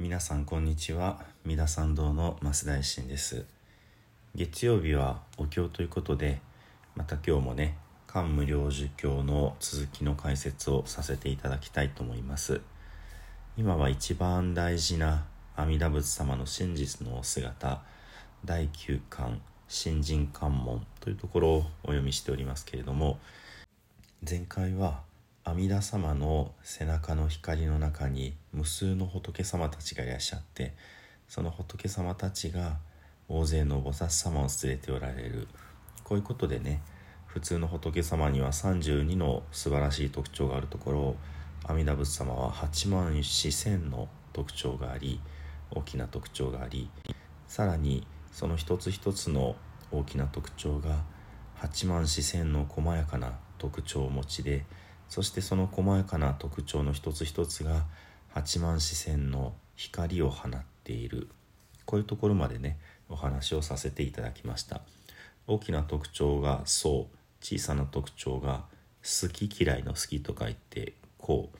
皆さんこんにちは。三田参道の増大臣です。月曜日はお経ということでまた今日もね漢無量寿経の続きの解説をさせていただきたいと思います。今は一番大事な阿弥陀仏様の真実のお姿第9巻新人関門というところをお読みしておりますけれども前回は阿弥陀様の背中の光の中に無数の仏様たちがいらっしゃってその仏様たちが大勢の菩薩様を連れておられる。こういうことでね普通の仏様には32の素晴らしい特徴があるところを阿弥陀仏様は8万四千の特徴があり大きな特徴がありさらにその一つ一つの大きな特徴が8万四千の細やかな特徴を持ちでそしてその細やかな特徴の一つ一つが8万四千の光を放っている。こういうところまでねお話をさせていただきました。大きな特徴が層小さな特徴が好き嫌いの好きと書いてこう。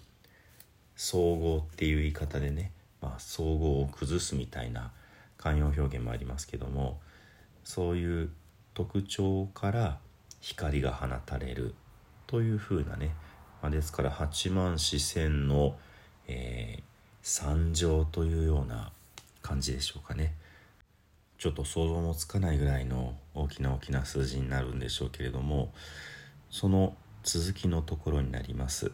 総合っていう言い方でね、まあ、総合を崩すみたいな慣用表現もありますけどもそういう特徴から光が放たれるというふうなね、あ、ですから八万四千の、えー、三乗というような感じでしょうかね。ちょっと想像もつかないぐらいの大きな大きな数字になるんでしょうけれどもその続きのところになります。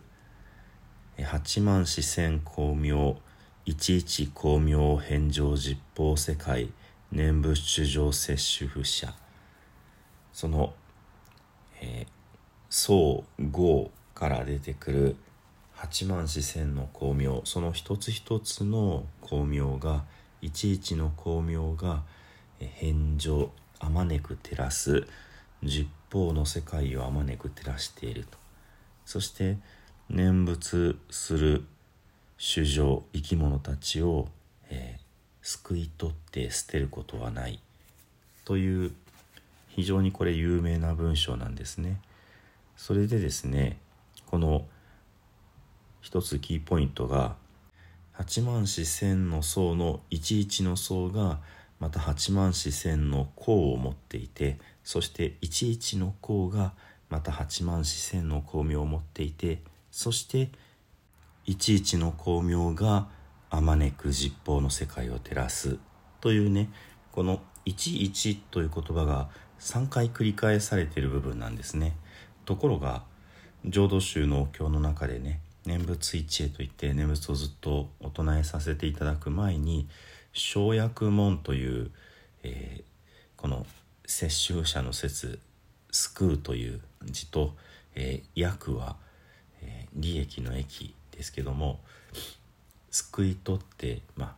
八万四千光明一一光明返上実法世界念仏主上摂取不者その、えー、総合から出てくる八万四千の光明その一つ一つの光明が一一の光明が返上あまねく照らす十方の世界をあまねく照らしているとそして念仏する衆生生き物たちを、えー、救い取って捨てることはないという非常にこれ有名な文章なんですね。それでですねこの一つキーポイントが八万四千の層の一一の層がまた八万四千の項を持っていてそして一一の項がまた八万四千の光明を持っていてそして一一の光明があまねく実法の世界を照らす。というねこの11という言葉が3回繰り返されている部分なんですね。ところが浄土宗のお経の中でね念仏一会といって念仏をずっとお唱えさせていただく前に生薬門という、えー、この摂取者の説救うという字と、えー、薬はえー、利益の益ですけども救い取ってまあ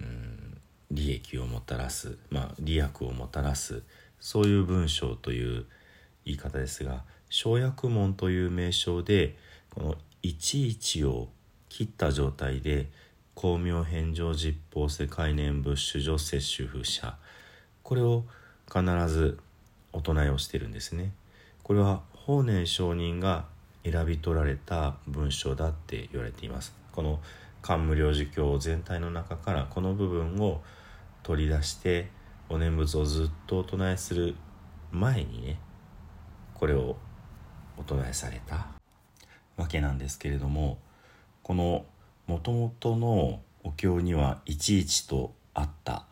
うん利益をもたらす、まあ、利益をもたらすそういう文章という言い方ですが生薬門という名称でこの11を切った状態で光明返上実法世界念仏主女摂取風者これを必ずお唱えをしてるんですね。これは法然上人が選び取られた文章だって言われていますこの漢無量寿経全体の中からこの部分を取り出してお念仏をずっとお唱えする前にねこれをお唱えされた。わけなんですけれどもこのもともとのお経には「いちいち」とあった。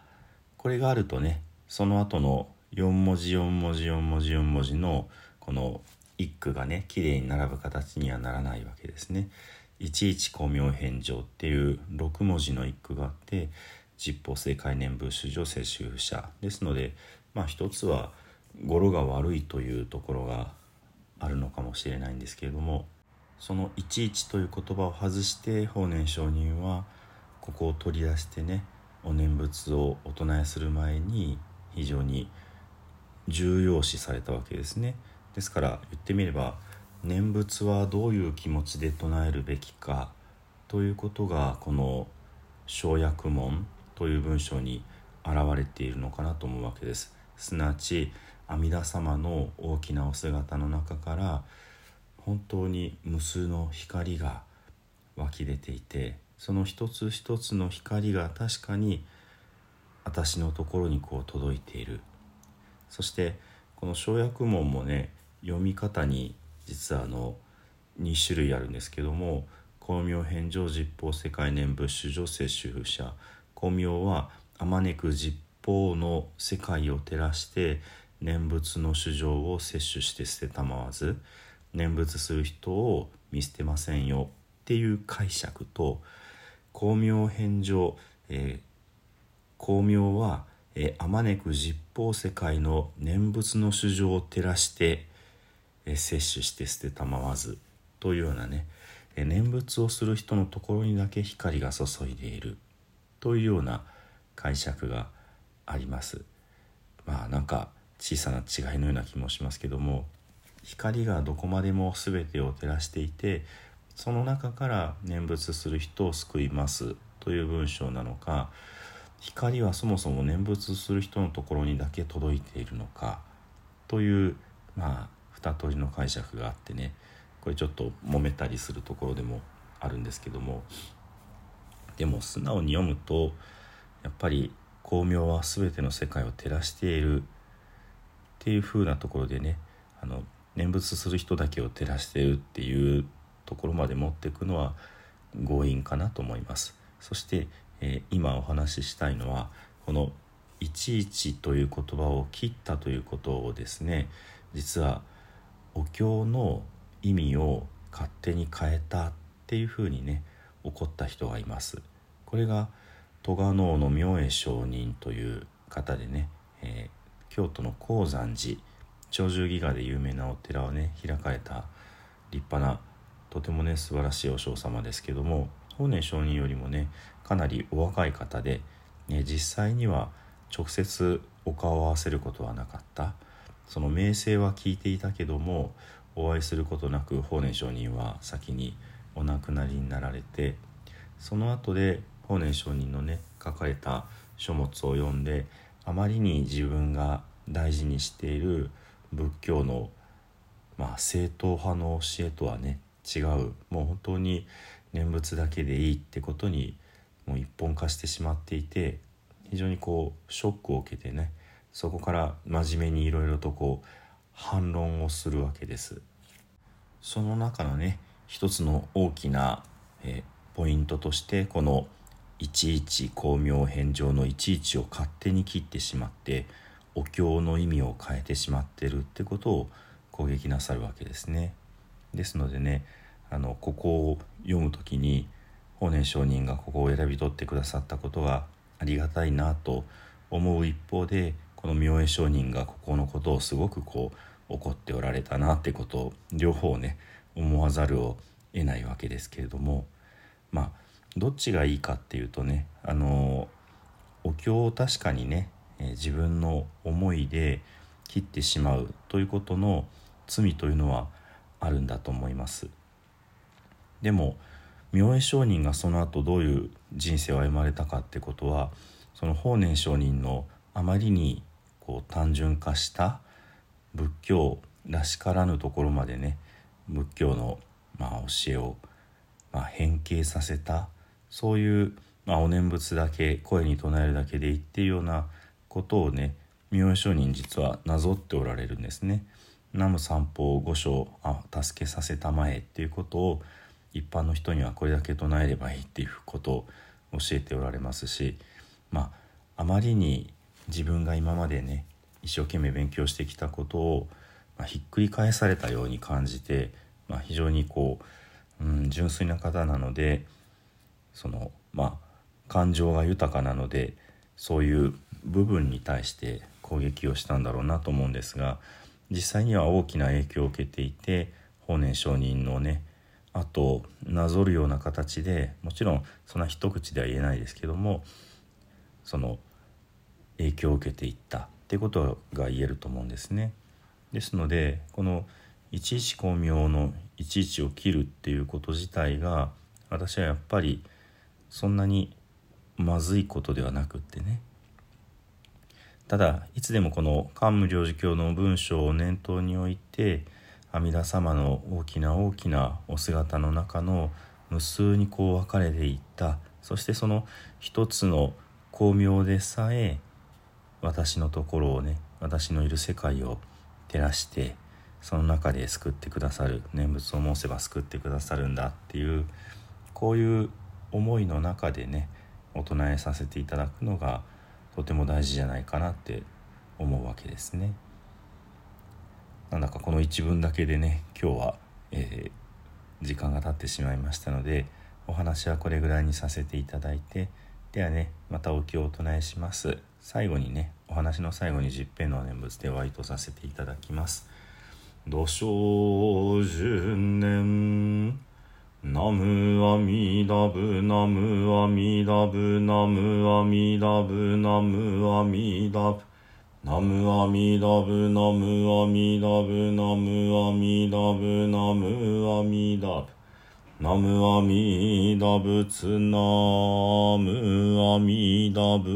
これがあるとねその後の4文字4文字4文字4文字のこの一句がね綺麗に並ぶ形にはならないわけですね。いちいち光明返上っていう6文字の一句があって実法正解念仏主女世襲者。ですのでまあ一つは語呂が悪いというところがあるのかもしれないんですけれどもその「いちいち」という言葉を外して法然上人はここを取り出してねお念仏をお唱えする前に非常に重要視されたわけですね。ですから言ってみれば念仏はどういう気持ちで唱えるべきかということがこの「生薬門」という文章に現れているのかなと思うわけです。すなわち阿弥陀様の大きなお姿の中から本当に無数の光が湧き出ていてその一つ一つの光が確かに私のところにこう届いている。そしてこの生薬門もね読み方に実はあの2種類あるんですけども光明返上実法世界念仏主女性主婦者。光明はあまねく実法の世界を照らして念仏の主情を摂取して捨てたまわず念仏する人を見捨てませんよっていう解釈と光明返上、えー、光明はあまねく実法世界の念仏の主情を照らして、えー、摂取して捨てたまわずというようなね、えー、念仏をする人のところにだけ光が注いでいる。というような解釈があります。まあなんか小さな違いのような気もしますけども光がどこまでも全てを照らしていてその中から念仏する人を救いますという文章なのか光はそもそも念仏する人のところにだけ届いているのかというまあ二通りの解釈があってねこれちょっと揉めたりするところでもあるんですけどもでも素直に読むとやっぱり光明は全ての世界を照らしているっていう風なところでねあの念仏する人だけを照らしてるっていうところまで持っていくのは強引かなと思います。そして、えー、今お話ししたいのはこの「いちいち」という言葉を切ったということをですね実はお経の意味を勝手に変えたっていうふうにね怒った人がいます。これが戸賀能の明恵上人という方でね、えー、京都の高山寺長寿戯画で有名なお寺をね開かれた立派なとてもね素晴らしいお嬢様ですけども法然上人よりもねかなりお若い方で、ね、実際には直接お顔を合わせることはなかった。その名声は聞いていたけどもお会いすることなく法然上人は先にお亡くなりになられてその後で法然上人のね書かれた書物を読んであまりに自分が大事にしている仏教の、まあ、正統派の教えとはね違うもう本当に念仏だけでいいってことにもう一本化してしまっていて非常にこうショックを受けてねそこから真面目にいろいろとこう反論をするわけです。その中のね一つの大きな、えー、ポイントとしてこのいちいち光明返上のいちいちを勝手に切ってしまってお経の意味を変えてしまってるってことを攻撃なさるわけですね。ですのでねあのここを読む時に法然上人がここを選び取ってくださったことがありがたいなと思う一方でこの明恵上人がここのことをすごくこう怒っておられたなってことを両方ね思わざるを得ないわけですけれどもまあどっちがいいかっていうとねあのお経を確かにね自分の思いで切ってしまうということの罪というのはあるんだと思います。でも明恵上人がその後どういう人生を歩まれたかってことはその法然上人のあまりにこう単純化した仏教らしからぬところまでね仏教のまあ教えをまあ変形させたそういう、まあ、お念仏だけ声に唱えるだけでいいっていうようなことをね明恵上人実はなぞっておられるんですね。南無三宝五章あ助けさせたまえっていうことを一般の人にはこれだけ唱えればいいっていうことを教えておられますしまああまりに自分が今までね一生懸命勉強してきたことを、まあ、ひっくり返されたように感じて、まあ、非常にこう、うん、純粋な方なのでそのまあ感情が豊かなのでそういう部分に対して攻撃をしたんだろうなと思うんですが実際には大きな影響を受けていて法然上人のねあとなぞるような形でもちろんそんな一口では言えないですけどもその影響を受けていったっていうことが言えると思うんですね。ですのでこのいちいち光明のいちいちを切るっていうこと自体が私はやっぱりそんなにまずいことではなくってね。ただいつでもこの桓武領事教の文章を念頭に置いて阿弥陀様の大きな大きなお姿の中の無数にこう分かれていった。そしてその一つの光明でさえ私のところをね私のいる世界を照らしてその中で救ってくださる念仏を申せば救ってくださるんだっていうこういう思いの中でねお唱えさせていただくのがとても大事じゃないかなって思うわけですね。なんだかこの一文だけでね今日は、えー、時間が経ってしまいましたのでお話はこれぐらいにさせていただいてではねまたお経をお唱えします最後にねお話の最後に十平の念仏でお会いとさせていただきます土生十年ナムアミダブナムアミダブナムアミダブナムアミダブナムアミダブナムアミダブナムアミダブナムアミダブナムアミダブツナムアミダブ